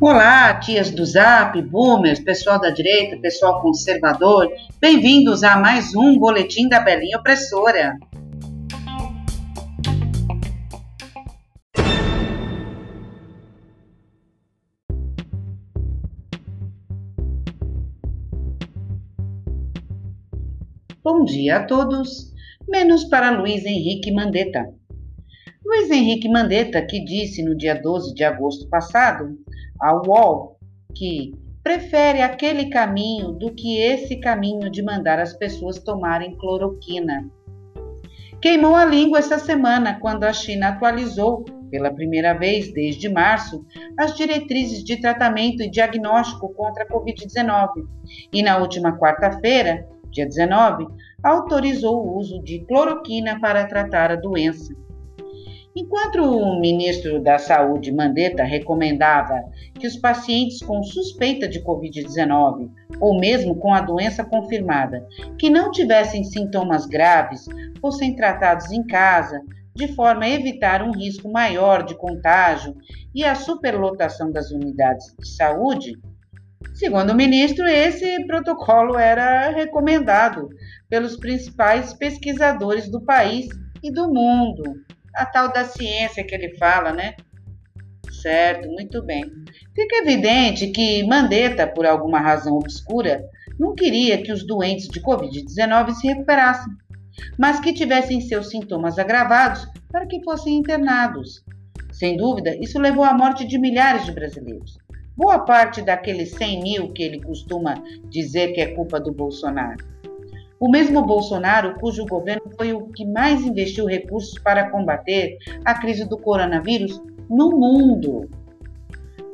Olá, tias do Zap, boomers, pessoal da direita, pessoal conservador, bem-vindos a mais um Boletim da Belinha Opressora. Bom dia a todos, menos para Luiz Henrique Mandetta. Luiz Henrique Mandetta, que disse no dia 12 de agosto passado a UOL que prefere aquele caminho do que esse caminho de mandar as pessoas tomarem cloroquina. Queimou a língua essa semana quando a China atualizou, pela primeira vez desde março, as diretrizes de tratamento e diagnóstico contra a Covid-19 e, na última quarta-feira, dia 19, autorizou o uso de cloroquina para tratar a doença. Enquanto o ministro da Saúde, Mandetta, recomendava que os pacientes com suspeita de Covid-19 ou mesmo com a doença confirmada, que não tivessem sintomas graves, fossem tratados em casa, de forma a evitar um risco maior de contágio e a superlotação das unidades de saúde, segundo o ministro, esse protocolo era recomendado pelos principais pesquisadores do país e do mundo a tal da ciência que ele fala, né? Certo, muito bem. Fica evidente que Mandetta, por alguma razão obscura, não queria que os doentes de Covid-19 se recuperassem, mas que tivessem seus sintomas agravados para que fossem internados. Sem dúvida, isso levou à morte de milhares de brasileiros. Boa parte daqueles 100 mil que ele costuma dizer que é culpa do Bolsonaro. O mesmo Bolsonaro, cujo governo foi o que mais investiu recursos para combater a crise do coronavírus no mundo.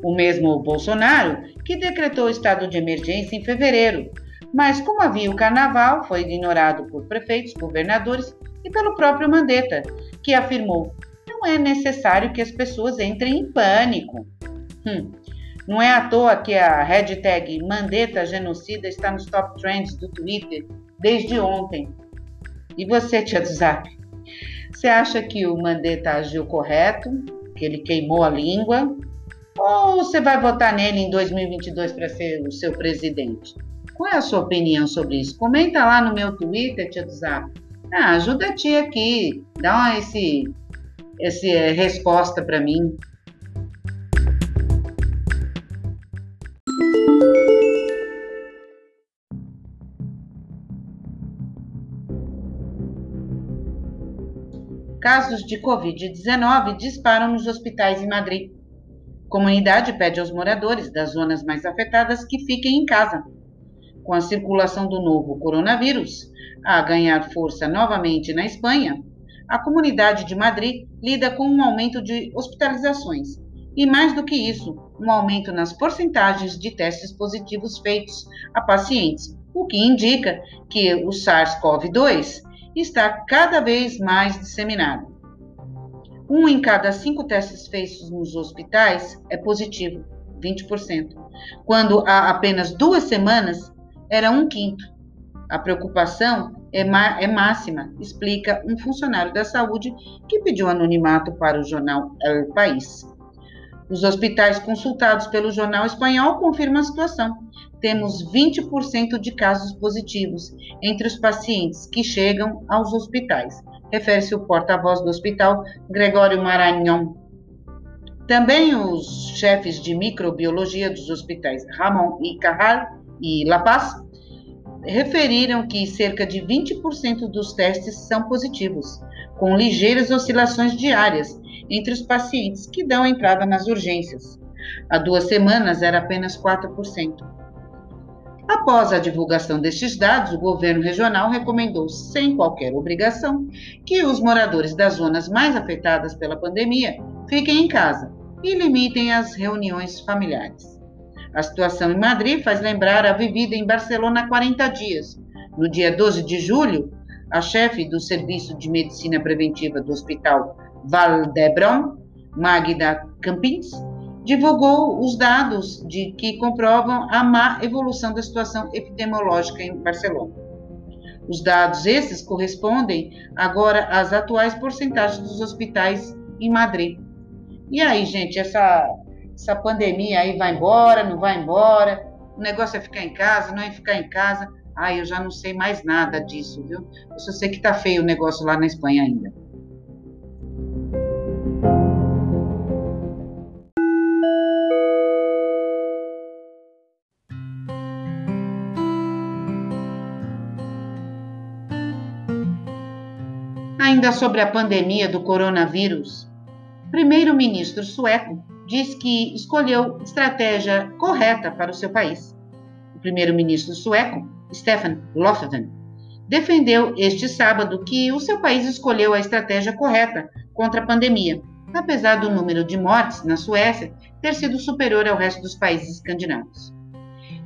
O mesmo Bolsonaro que decretou estado de emergência em fevereiro, mas como havia o carnaval, foi ignorado por prefeitos, governadores e pelo próprio Mandetta, que afirmou: não é necessário que as pessoas entrem em pânico. Hum, não é à toa que a hashtag Mandetta Genocida está nos top trends do Twitter desde ontem. E você, tia do Zap? Você acha que o Mandetta agiu correto? Que ele queimou a língua? Ou você vai votar nele em 2022 para ser o seu presidente? Qual é a sua opinião sobre isso? Comenta lá no meu Twitter, tia do Zap. Ah, ajuda a tia aqui. Dá esse, esse eh, resposta para mim. Casos de Covid-19 disparam nos hospitais em Madrid. Comunidade pede aos moradores das zonas mais afetadas que fiquem em casa. Com a circulação do novo coronavírus a ganhar força novamente na Espanha, a comunidade de Madrid lida com um aumento de hospitalizações e, mais do que isso, um aumento nas porcentagens de testes positivos feitos a pacientes, o que indica que o SARS-CoV-2 está cada vez mais disseminado. Um em cada cinco testes feitos nos hospitais é positivo, 20%, quando há apenas duas semanas era um quinto. A preocupação é, é máxima, explica um funcionário da saúde que pediu anonimato para o jornal El País. Os hospitais consultados pelo jornal espanhol confirmam a situação. Temos 20% de casos positivos entre os pacientes que chegam aos hospitais, refere-se o porta-voz do hospital, Gregório Maranhão. Também os chefes de microbiologia dos hospitais Ramon e Carral e La Paz referiram que cerca de 20% dos testes são positivos, com ligeiras oscilações diárias entre os pacientes que dão entrada nas urgências. Há duas semanas era apenas 4%. Após a divulgação destes dados, o governo regional recomendou, sem qualquer obrigação, que os moradores das zonas mais afetadas pela pandemia fiquem em casa e limitem as reuniões familiares. A situação em Madrid faz lembrar a vivida em Barcelona há 40 dias. No dia 12 de julho, a chefe do Serviço de Medicina Preventiva do Hospital Valdebron, Magda Campins, divulgou os dados de que comprovam a má evolução da situação epidemiológica em Barcelona. Os dados esses correspondem agora às atuais porcentagens dos hospitais em Madrid, E aí, gente, essa, essa pandemia aí vai embora, não vai embora? O negócio é ficar em casa, não é ficar em casa. Ah, eu já não sei mais nada disso, viu? Eu só sei que tá feio o negócio lá na Espanha ainda. Ainda sobre a pandemia do coronavírus, primeiro-ministro sueco diz que escolheu estratégia correta para o seu país. O primeiro-ministro sueco, Stefan Löfven, defendeu este sábado que o seu país escolheu a estratégia correta contra a pandemia, apesar do número de mortes na Suécia ter sido superior ao resto dos países escandinavos.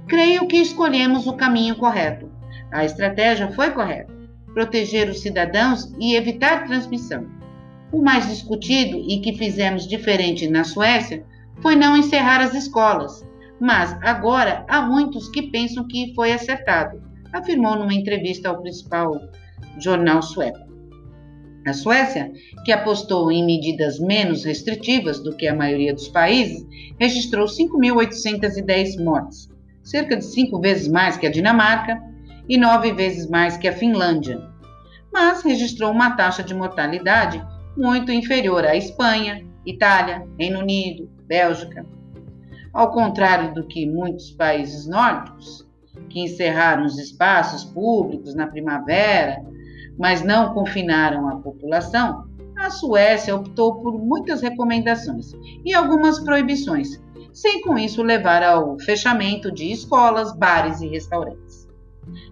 Creio que escolhemos o caminho correto. A estratégia foi correta proteger os cidadãos e evitar transmissão. O mais discutido e que fizemos diferente na Suécia foi não encerrar as escolas, mas agora há muitos que pensam que foi acertado, afirmou numa entrevista ao principal jornal sueco. A Suécia, que apostou em medidas menos restritivas do que a maioria dos países, registrou 5.810 mortes, cerca de cinco vezes mais que a Dinamarca e nove vezes mais que a Finlândia, mas registrou uma taxa de mortalidade muito inferior à Espanha, Itália, Reino Unido, Bélgica. Ao contrário do que muitos países nórdicos, que encerraram os espaços públicos na primavera, mas não confinaram a população, a Suécia optou por muitas recomendações e algumas proibições, sem com isso levar ao fechamento de escolas, bares e restaurantes.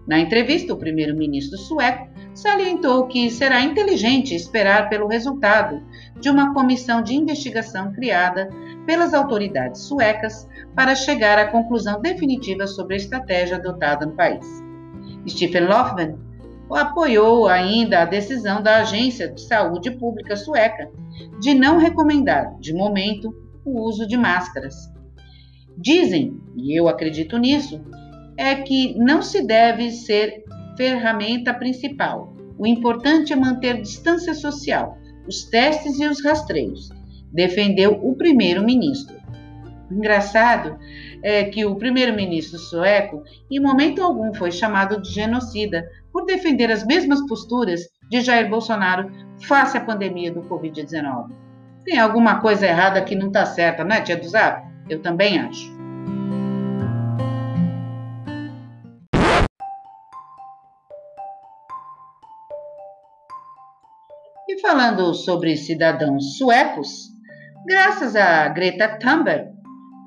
Na entrevista, o primeiro-ministro sueco salientou que será inteligente esperar pelo resultado de uma comissão de investigação criada pelas autoridades suecas para chegar à conclusão definitiva sobre a estratégia adotada no país. Stephen Lofven apoiou ainda a decisão da Agência de Saúde Pública sueca de não recomendar, de momento, o uso de máscaras. Dizem, e eu acredito nisso, é que não se deve ser ferramenta principal. O importante é manter distância social, os testes e os rastreios, defendeu o primeiro-ministro. Engraçado é que o primeiro-ministro sueco, em momento algum, foi chamado de genocida por defender as mesmas posturas de Jair Bolsonaro face à pandemia do Covid-19. Tem alguma coisa errada que não está certa, né, tia do Zap? Eu também acho. Falando sobre cidadãos suecos, graças a Greta Thunberg,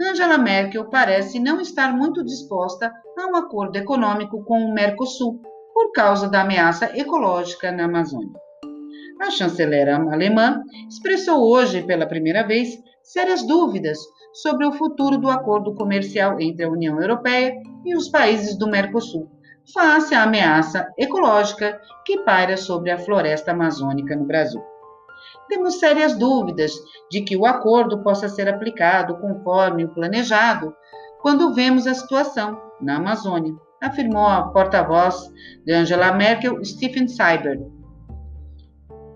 Angela Merkel parece não estar muito disposta a um acordo econômico com o Mercosul por causa da ameaça ecológica na Amazônia. A chanceler alemã expressou hoje pela primeira vez sérias dúvidas sobre o futuro do acordo comercial entre a União Europeia e os países do Mercosul face à ameaça ecológica que paira sobre a floresta amazônica no Brasil. Temos sérias dúvidas de que o acordo possa ser aplicado conforme o planejado quando vemos a situação na Amazônia, afirmou a porta-voz de Angela Merkel, Stephen Seibert.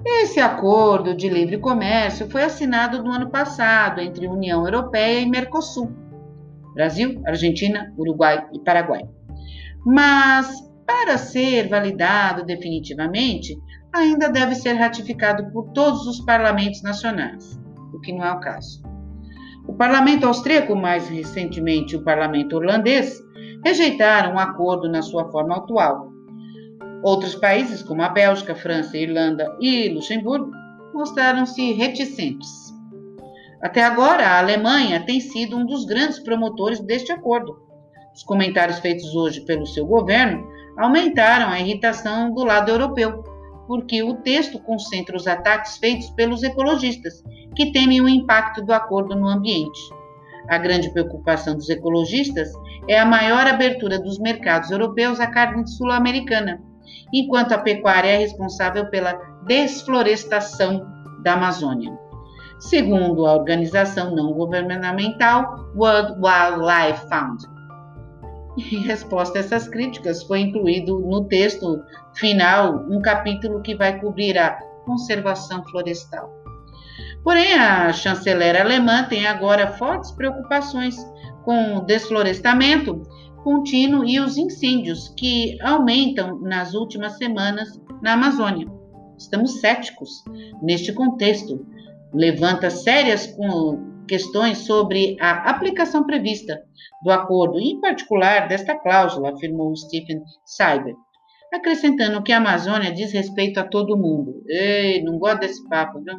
Esse acordo de livre comércio foi assinado no ano passado entre União Europeia e Mercosul, Brasil, Argentina, Uruguai e Paraguai. Mas, para ser validado definitivamente, ainda deve ser ratificado por todos os parlamentos nacionais, o que não é o caso. O parlamento austríaco, mais recentemente o parlamento holandês, rejeitaram o acordo na sua forma atual. Outros países, como a Bélgica, França, Irlanda e Luxemburgo, mostraram-se reticentes. Até agora, a Alemanha tem sido um dos grandes promotores deste acordo, os comentários feitos hoje pelo seu governo aumentaram a irritação do lado europeu, porque o texto concentra os ataques feitos pelos ecologistas, que temem o impacto do acordo no ambiente. A grande preocupação dos ecologistas é a maior abertura dos mercados europeus à carne sul-americana, enquanto a pecuária é responsável pela desflorestação da Amazônia. Segundo a organização não governamental World Wildlife Fund, em resposta a essas críticas, foi incluído no texto final um capítulo que vai cobrir a conservação florestal. Porém, a chanceler alemã tem agora fortes preocupações com o desflorestamento contínuo e os incêndios que aumentam nas últimas semanas na Amazônia. Estamos céticos neste contexto. Levanta sérias questões sobre a aplicação prevista do acordo, em particular desta cláusula, afirmou Stephen Cyber, acrescentando que a Amazônia diz respeito a todo mundo. Ei, não gosto desse papo, viu?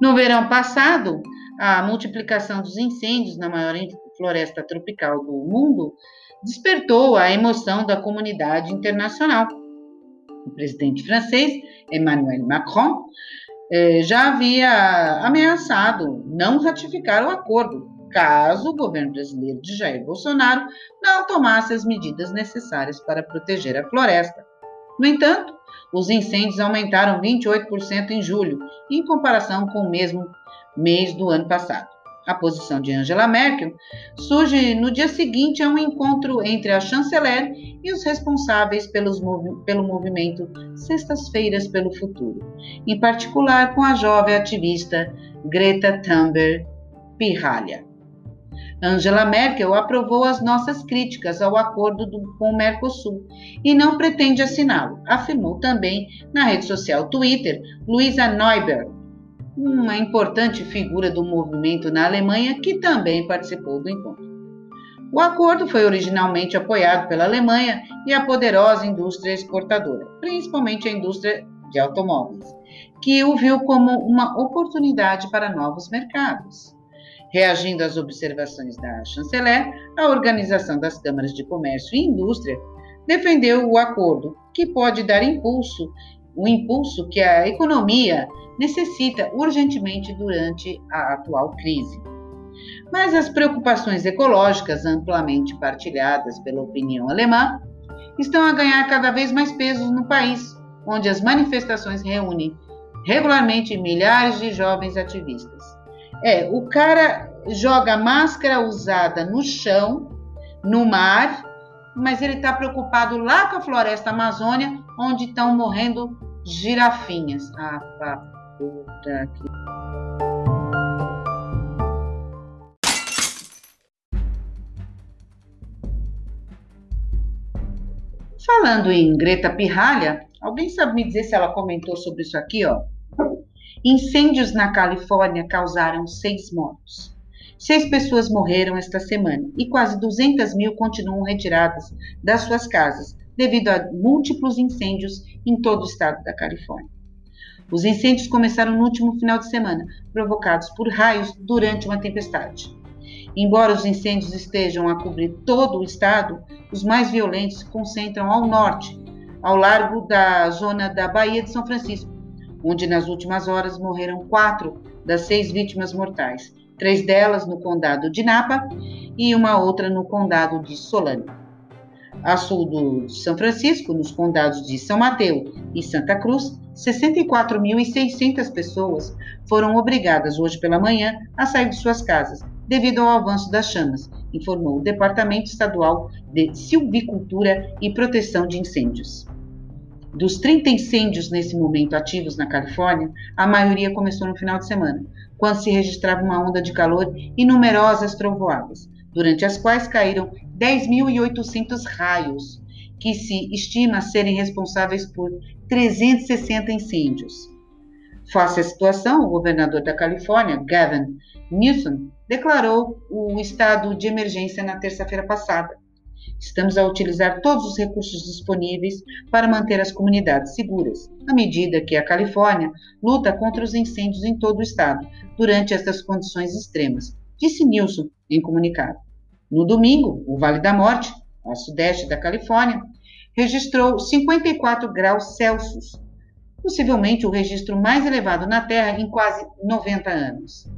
No verão passado, a multiplicação dos incêndios na maior floresta tropical do mundo despertou a emoção da comunidade internacional. O presidente francês, Emmanuel Macron, eh, já havia ameaçado não ratificar o acordo, caso o governo brasileiro de Jair Bolsonaro não tomasse as medidas necessárias para proteger a floresta. No entanto, os incêndios aumentaram 28% em julho, em comparação com o mesmo mês do ano passado. A posição de Angela Merkel surge no dia seguinte a um encontro entre a chanceler e os responsáveis pelos, pelo movimento Sextas-feiras pelo Futuro, em particular com a jovem ativista Greta Thunberg Pirralha. Angela Merkel aprovou as nossas críticas ao acordo do, com o Mercosul e não pretende assiná-lo, afirmou também na rede social Twitter Luisa Neuberg, uma importante figura do movimento na Alemanha que também participou do encontro. O acordo foi originalmente apoiado pela Alemanha e a poderosa indústria exportadora, principalmente a indústria de automóveis, que o viu como uma oportunidade para novos mercados. Reagindo às observações da chanceler, a Organização das Câmaras de Comércio e Indústria defendeu o acordo, que pode dar impulso, o impulso que a economia necessita urgentemente durante a atual crise. Mas as preocupações ecológicas amplamente partilhadas pela opinião alemã estão a ganhar cada vez mais peso no país, onde as manifestações reúnem regularmente milhares de jovens ativistas. É, o cara joga máscara usada no chão, no mar, mas ele está preocupado lá com a floresta amazônia, onde estão morrendo girafinhas. Ah, pá, puta que. Falando em Greta Pirralha, alguém sabe me dizer se ela comentou sobre isso aqui, ó? Incêndios na Califórnia causaram seis mortos. Seis pessoas morreram esta semana e quase 200 mil continuam retiradas das suas casas devido a múltiplos incêndios em todo o estado da Califórnia. Os incêndios começaram no último final de semana, provocados por raios durante uma tempestade. Embora os incêndios estejam a cobrir todo o estado, os mais violentos se concentram ao norte, ao largo da zona da Baía de São Francisco, onde nas últimas horas morreram quatro das seis vítimas mortais, três delas no condado de Napa e uma outra no condado de Solano. A sul do, São Francisco, nos condados de São Mateus e Santa Cruz, 64.600 pessoas foram obrigadas hoje pela manhã a sair de suas casas devido ao avanço das chamas, informou o Departamento Estadual de Silvicultura e Proteção de Incêndios. Dos 30 incêndios nesse momento ativos na Califórnia, a maioria começou no final de semana, quando se registrava uma onda de calor e numerosas trovoadas, durante as quais caíram 10.800 raios, que se estima serem responsáveis por 360 incêndios. Face à situação, o governador da Califórnia, Gavin Newsom, declarou o estado de emergência na terça-feira passada, Estamos a utilizar todos os recursos disponíveis para manter as comunidades seguras, à medida que a Califórnia luta contra os incêndios em todo o estado durante estas condições extremas, disse Nilson em comunicado. No domingo, o Vale da Morte, ao sudeste da Califórnia, registrou 54 graus Celsius, possivelmente o registro mais elevado na Terra em quase 90 anos.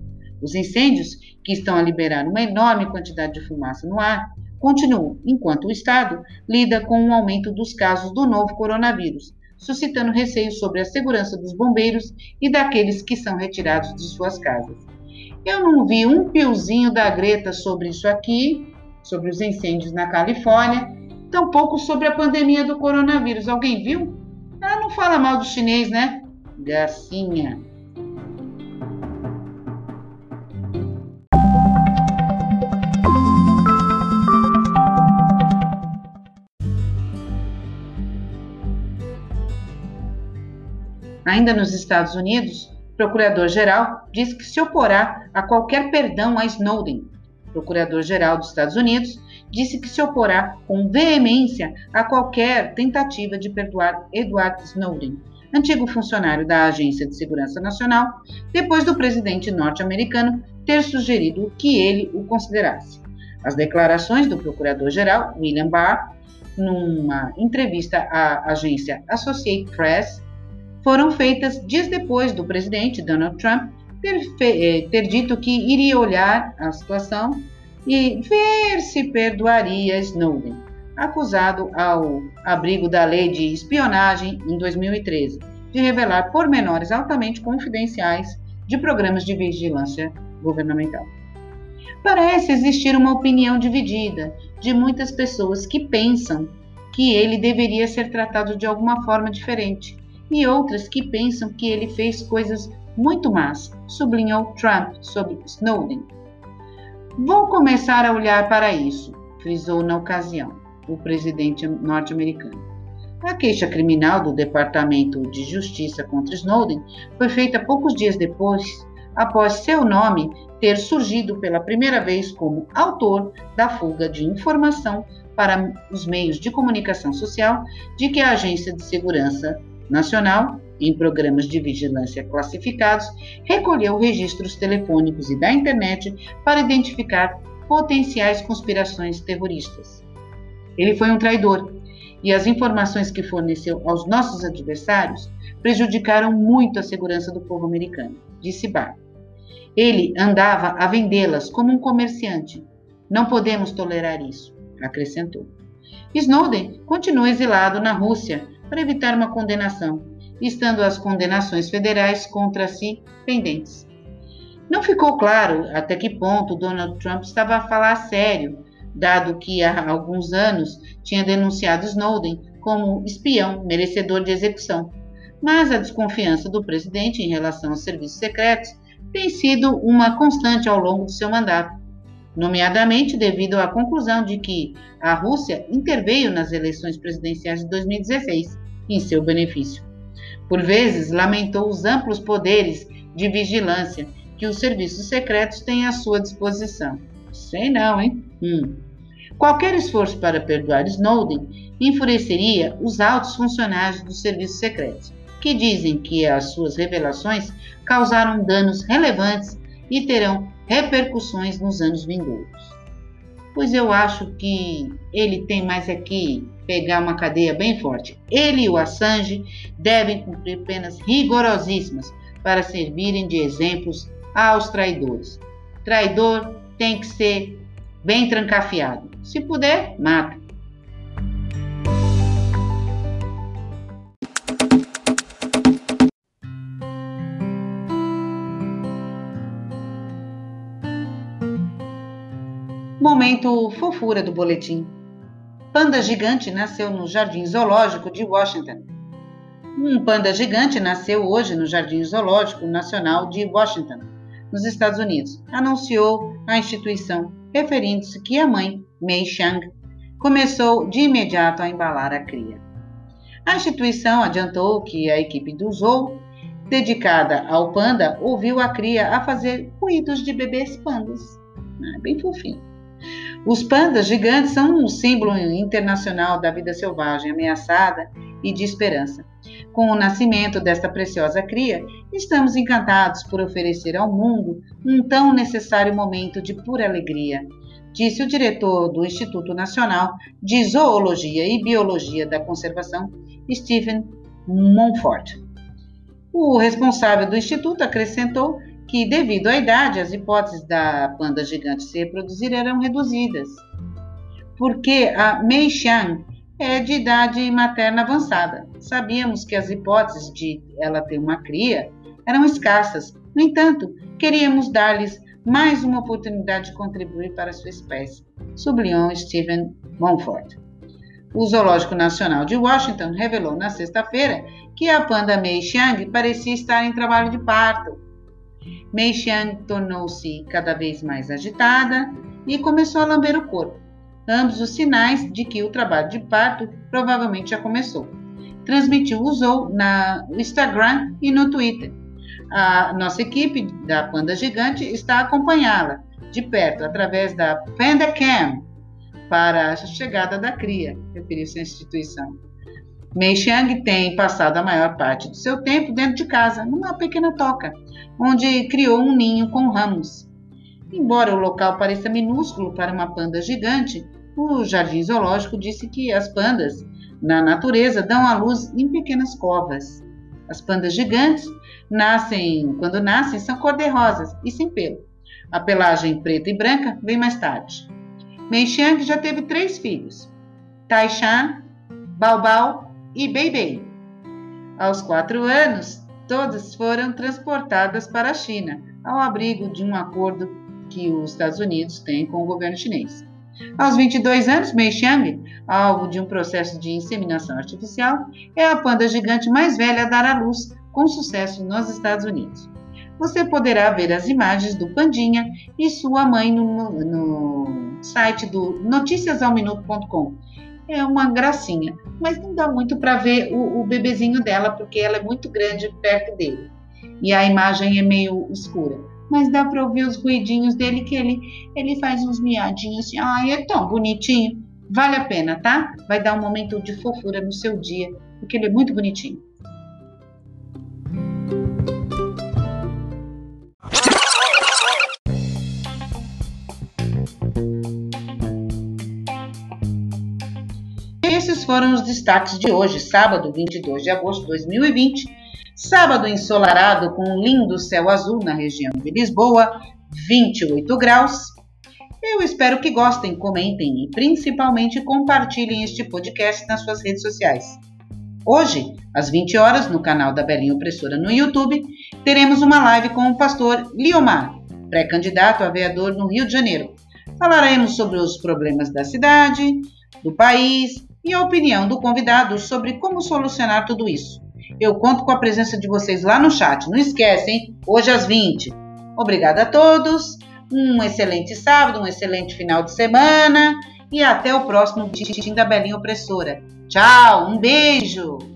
Os incêndios, que estão a liberar uma enorme quantidade de fumaça no ar, continuam, enquanto o Estado lida com o um aumento dos casos do novo coronavírus, suscitando receios sobre a segurança dos bombeiros e daqueles que são retirados de suas casas. Eu não vi um piozinho da Greta sobre isso aqui, sobre os incêndios na Califórnia, tampouco sobre a pandemia do coronavírus. Alguém viu? Ela não fala mal do chinês, né? Gracinha. Ainda nos Estados Unidos, o procurador-geral diz que se oporá a qualquer perdão a Snowden. O procurador-geral dos Estados Unidos disse que se oporá com veemência a qualquer tentativa de perdoar Edward Snowden, antigo funcionário da Agência de Segurança Nacional, depois do presidente norte-americano ter sugerido que ele o considerasse. As declarações do procurador-geral, William Barr, numa entrevista à agência Associated Press, foram feitas dias depois do presidente Donald Trump ter, eh, ter dito que iria olhar a situação e ver se perdoaria Snowden, acusado ao abrigo da lei de espionagem em 2013 de revelar pormenores altamente confidenciais de programas de vigilância governamental. Parece existir uma opinião dividida de muitas pessoas que pensam que ele deveria ser tratado de alguma forma diferente e outras que pensam que ele fez coisas muito más, sublinhou Trump sobre Snowden. Vou começar a olhar para isso, frisou na ocasião o presidente norte-americano. A queixa criminal do Departamento de Justiça contra Snowden foi feita poucos dias depois, após seu nome ter surgido pela primeira vez como autor da fuga de informação para os meios de comunicação social de que a Agência de Segurança Nacional, em programas de vigilância classificados, recolheu registros telefônicos e da internet para identificar potenciais conspirações terroristas. Ele foi um traidor e as informações que forneceu aos nossos adversários prejudicaram muito a segurança do povo americano, disse Barr. Ele andava a vendê-las como um comerciante. Não podemos tolerar isso, acrescentou. Snowden continua exilado na Rússia para evitar uma condenação, estando as condenações federais contra si pendentes. Não ficou claro até que ponto Donald Trump estava a falar sério, dado que há alguns anos tinha denunciado Snowden como espião merecedor de execução. Mas a desconfiança do presidente em relação aos serviços secretos tem sido uma constante ao longo do seu mandato, nomeadamente devido à conclusão de que a Rússia interveio nas eleições presidenciais de 2016 em seu benefício. Por vezes, lamentou os amplos poderes de vigilância que os serviços secretos têm à sua disposição. Sei não, hein? Hum. Qualquer esforço para perdoar Snowden enfureceria os altos funcionários dos serviços secretos, que dizem que as suas revelações causaram danos relevantes e terão repercussões nos anos vindouros. Pois eu acho que ele tem mais aqui pegar uma cadeia bem forte. Ele e o Assange devem cumprir penas rigorosíssimas para servirem de exemplos aos traidores. Traidor tem que ser bem trancafiado. Se puder, mata. Momento fofura do boletim. Panda gigante nasceu no Jardim Zoológico de Washington. Um panda gigante nasceu hoje no Jardim Zoológico Nacional de Washington, nos Estados Unidos, anunciou a instituição, referindo-se que a mãe, Mei Xiang, começou de imediato a embalar a cria. A instituição adiantou que a equipe do zoo, dedicada ao panda, ouviu a cria a fazer ruídos de bebês pandas. Ah, bem fofinho. Os pandas gigantes são um símbolo internacional da vida selvagem, ameaçada e de esperança. Com o nascimento desta preciosa cria, estamos encantados por oferecer ao mundo um tão necessário momento de pura alegria, disse o diretor do Instituto Nacional de Zoologia e Biologia da Conservação, Stephen Monfort. O responsável do instituto acrescentou que, devido à idade, as hipóteses da panda gigante se reproduzir eram reduzidas, porque a Mei Xiang é de idade materna avançada. Sabíamos que as hipóteses de ela ter uma cria eram escassas. No entanto, queríamos dar-lhes mais uma oportunidade de contribuir para sua espécie, sublinhou Stephen Monfort. O Zoológico Nacional de Washington revelou na sexta-feira que a panda Mei Xiang parecia estar em trabalho de parto Mei Xiang tornou-se cada vez mais agitada e começou a lamber o corpo, ambos os sinais de que o trabalho de parto provavelmente já começou. transmitiu, usou no Instagram e no Twitter. A nossa equipe da Panda Gigante está acompanhá-la de perto através da Panda Cam para a chegada da cria, referiu-se à instituição. Mei Xiang tem passado a maior parte do seu tempo dentro de casa, numa pequena toca, onde criou um ninho com ramos. Embora o local pareça minúsculo para uma panda gigante, o jardim zoológico disse que as pandas na natureza dão à luz em pequenas covas. As pandas gigantes nascem, quando nascem, são cor-de-rosas e sem pelo. A pelagem preta e branca vem mais tarde. Mei Xiang já teve três filhos: Taishan, Baobao e Beibei. Aos quatro anos, todas foram transportadas para a China, ao abrigo de um acordo que os Estados Unidos têm com o governo chinês. Aos 22 anos, Mei Xiang, alvo de um processo de inseminação artificial, é a panda gigante mais velha a dar à luz com sucesso nos Estados Unidos. Você poderá ver as imagens do Pandinha e sua mãe no, no site do noticiasalminuto.com. É uma gracinha, mas não dá muito para ver o, o bebezinho dela porque ela é muito grande perto dele e a imagem é meio escura mas dá para ouvir os ruidinhos dele que ele, ele faz uns miadinhos assim. Ai, é tão bonitinho. Vale a pena, tá? Vai dar um momento de fofura no seu dia, porque ele é muito bonitinho. Foram os destaques de hoje, sábado 22 de agosto de 2020 Sábado ensolarado com um lindo céu azul na região de Lisboa, 28 graus. Eu espero que gostem, comentem e principalmente compartilhem este podcast nas suas redes sociais. Hoje, às 20 horas, no canal da Belinha Opressora no YouTube, teremos uma live com o pastor Liomar, pré-candidato a vereador no Rio de Janeiro. Falaremos sobre os problemas da cidade, do país e a opinião do convidado sobre como solucionar tudo isso. Eu conto com a presença de vocês lá no chat. Não esquecem? Hoje às 20. Obrigada a todos. Um excelente sábado, um excelente final de semana e até o próximo Tim da Belinha Opressora. Tchau, um beijo!